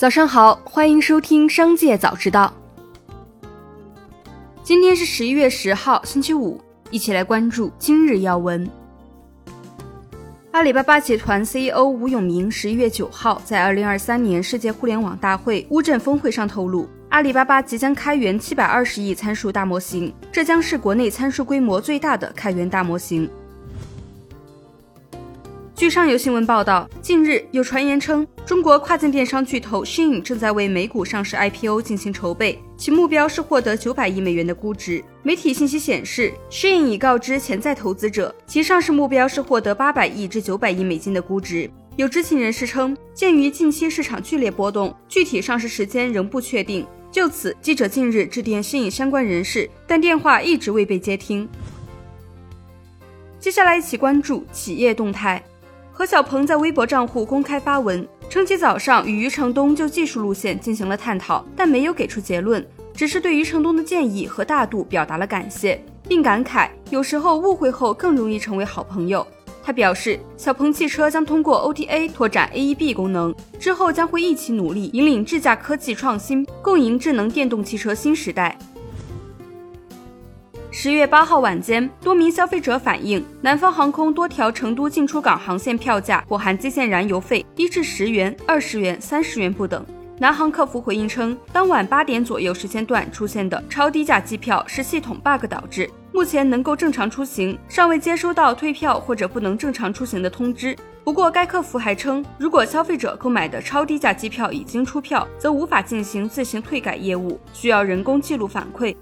早上好，欢迎收听《商界早知道》。今天是十一月十号，星期五，一起来关注今日要闻。阿里巴巴集团 CEO 吴永明十一月九号在二零二三年世界互联网大会乌镇峰会上透露，阿里巴巴即将开源七百二十亿参数大模型，这将是国内参数规模最大的开源大模型。据上游新闻报道，近日有传言称，中国跨境电商巨头 Shein 正在为美股上市 IPO 进行筹备，其目标是获得九百亿美元的估值。媒体信息显示，Shein 已告知潜在投资者，其上市目标是获得八百亿至九百亿美金的估值。有知情人士称，鉴于近期市场剧烈波动，具体上市时间仍不确定。就此，记者近日致电 Shein 相关人士，但电话一直未被接听。接下来一起关注企业动态。何小鹏在微博账户公开发文，称其早上与余承东就技术路线进行了探讨，但没有给出结论，只是对余承东的建议和大度表达了感谢，并感慨有时候误会后更容易成为好朋友。他表示，小鹏汽车将通过 OTA 拓展 AEB 功能，之后将会一起努力，引领智驾科技创新，共赢智能电动汽车新时代。十月八号晚间，多名消费者反映，南方航空多条成都进出港航线票价不含机线燃油费，低至十元、二十元、三十元不等。南航客服回应称，当晚八点左右时间段出现的超低价机票是系统 bug 导致，目前能够正常出行，尚未接收到退票或者不能正常出行的通知。不过，该客服还称，如果消费者购买的超低价机票已经出票，则无法进行自行退改业务，需要人工记录反馈。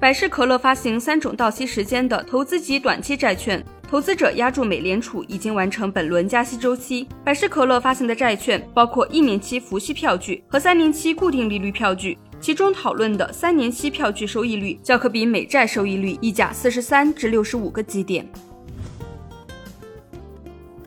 百事可乐发行三种到期时间的投资级短期债券，投资者押注美联储已经完成本轮加息周期。百事可乐发行的债券包括一年期浮息票据和三年期固定利率票据，其中讨论的三年期票据收益率较可比美债收益率溢价四十三至六十五个基点。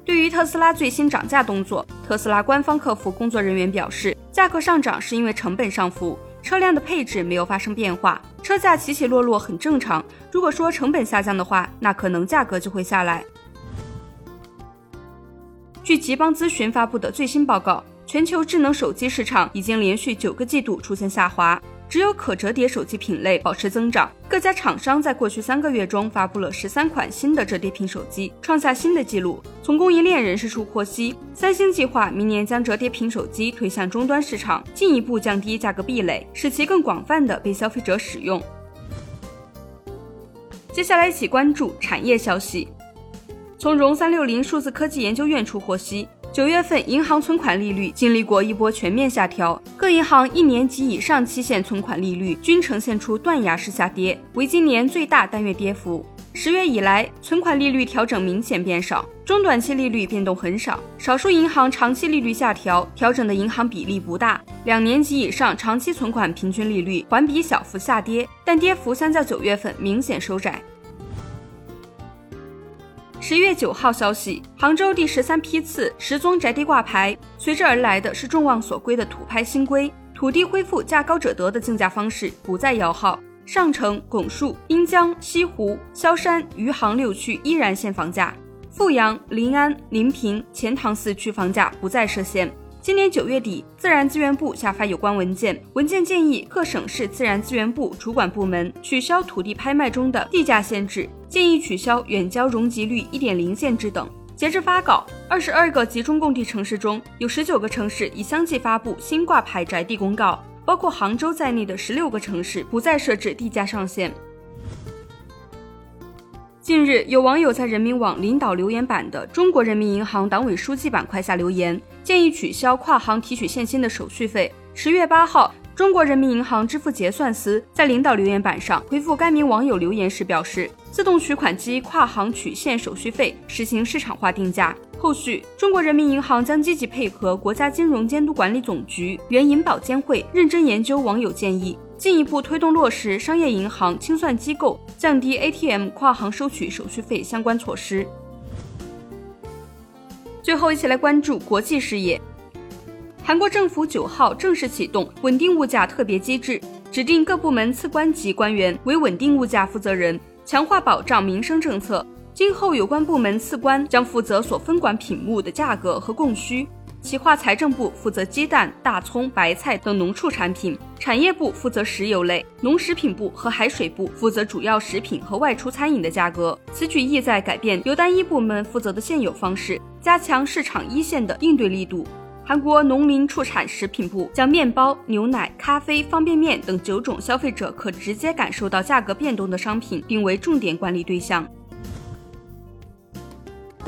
对于特斯拉最新涨价动作，特斯拉官方客服工作人员表示，价格上涨是因为成本上浮。车辆的配置没有发生变化，车价起起落落很正常。如果说成本下降的话，那可能价格就会下来。据吉邦咨询发布的最新报告，全球智能手机市场已经连续九个季度出现下滑。只有可折叠手机品类保持增长。各家厂商在过去三个月中发布了十三款新的折叠屏手机，创下新的纪录。从供应链人士处获悉，三星计划明年将折叠屏手机推向终端市场，进一步降低价格壁垒，使其更广泛的被消费者使用。接下来一起关注产业消息。从融三六零数字科技研究院处获悉。九月份银行存款利率经历过一波全面下调，各银行一年及以上期限存款利率均呈现出断崖式下跌，为今年最大单月跌幅。十月以来，存款利率调整明显变少，中短期利率变动很少，少数银行长期利率下调，调整的银行比例不大。两年及以上长期存款平均利率环比小幅下跌，但跌幅相较九月份明显收窄。十月九号消息，杭州第十三批次十宗宅地挂牌，随之而来的是众望所归的土拍新规，土地恢复价高者得的竞价方式不再摇号。上城、拱墅、滨江、西湖、萧山、余杭六区依然限房价，富阳、临安、临平、钱塘四区房价不再设限。今年九月底，自然资源部下发有关文件，文件建议各省市自然资源部主管部门取消土地拍卖中的地价限制，建议取消远郊容积率一点零限制等。截至发稿，二十二个集中供地城市中有十九个城市已相继发布新挂牌宅地公告，包括杭州在内的十六个城市不再设置地价上限。近日，有网友在人民网领导留言板的中国人民银行党委书记板块下留言，建议取消跨行提取现金的手续费。十月八号，中国人民银行支付结算司在领导留言板上回复该名网友留言时表示，自动取款机跨行取现手续费实行市场化定价。后续，中国人民银行将积极配合国家金融监督管理总局原银保监会，认真研究网友建议。进一步推动落实商业银行清算机构降低 ATM 跨行收取手续费相关措施。最后，一起来关注国际事业。韩国政府九号正式启动稳定物价特别机制，指定各部门次官级官员为稳定物价负责人，强化保障民生政策。今后有关部门次官将负责所分管品目的价格和供需。企划财政部负责鸡蛋、大葱、白菜等农畜产品，产业部负责石油类，农食品部和海水部负责主要食品和外出餐饮的价格。此举意在改变由单一部门负责的现有方式，加强市场一线的应对力度。韩国农林畜产食品部将面包、牛奶、咖啡、方便面等九种消费者可直接感受到价格变动的商品定为重点管理对象。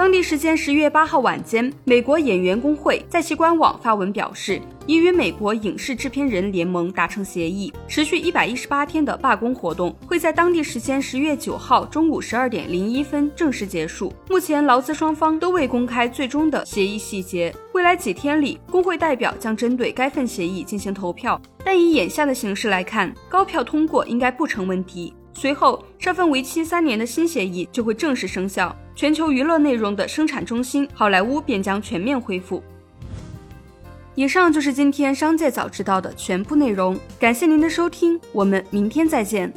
当地时间十月八号晚间，美国演员工会在其官网发文表示，已与美国影视制片人联盟达成协议，持续一百一十八天的罢工活动会在当地时间十月九号中午十二点零一分正式结束。目前，劳资双方都未公开最终的协议细节，未来几天里，工会代表将针对该份协议进行投票。但以眼下的形势来看，高票通过应该不成问题。随后，这份为期三年的新协议就会正式生效，全球娱乐内容的生产中心好莱坞便将全面恢复。以上就是今天商界早知道的全部内容，感谢您的收听，我们明天再见。